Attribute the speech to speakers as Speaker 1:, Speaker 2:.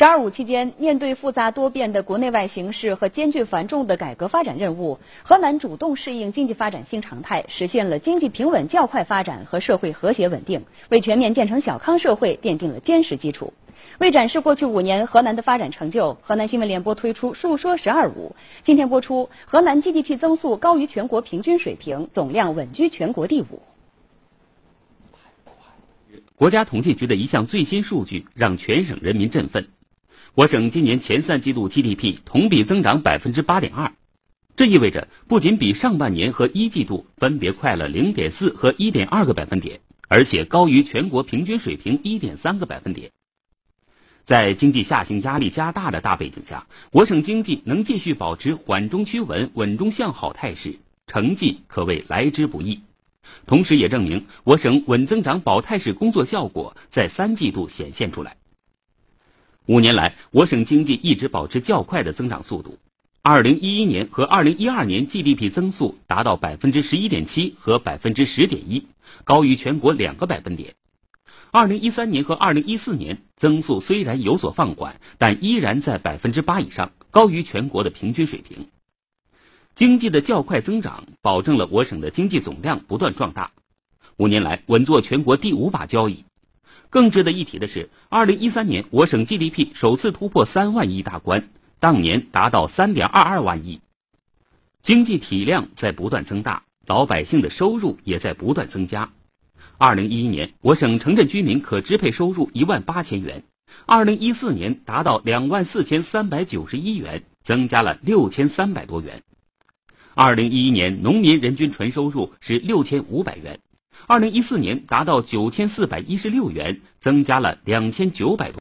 Speaker 1: 十二五期间，面对复杂多变的国内外形势和艰巨繁重的改革发展任务，河南主动适应经济发展新常态，实现了经济平稳较快发展和社会和谐稳定，为全面建成小康社会奠定了坚实基础。为展示过去五年河南的发展成就，河南新闻联播推出“述说十二五”。今天播出，河南 GDP 增速高于全国平均水平，总量稳居全国第五。
Speaker 2: 国家统计局的一项最新数据让全省人民振奋。我省今年前三季度 GDP 同比增长百分之八点二，这意味着不仅比上半年和一季度分别快了零点四和一点二个百分点，而且高于全国平均水平一点三个百分点。在经济下行压力加大的大背景下，我省经济能继续保持缓中趋稳、稳中向好态势，成绩可谓来之不易。同时，也证明我省稳增长保态势工作效果在三季度显现出来。五年来，我省经济一直保持较快的增长速度。二零一一年和二零一二年 GDP 增速达到百分之十一点七和百分之十点一，高于全国两个百分点。二零一三年和二零一四年增速虽然有所放缓，但依然在百分之八以上，高于全国的平均水平。经济的较快增长，保证了我省的经济总量不断壮大。五年来，稳坐全国第五把交椅。更值得一提的是，二零一三年我省 GDP 首次突破三万亿大关，当年达到三点二二万亿，经济体量在不断增大，老百姓的收入也在不断增加。二零一一年，我省城镇居民可支配收入一万八千元，二零一四年达到两万四千三百九十一元，增加了六千三百多元。二零一一年，农民人均纯收入是六千五百元。二零一四年达到九千四百一十六元，增加了两千九百多。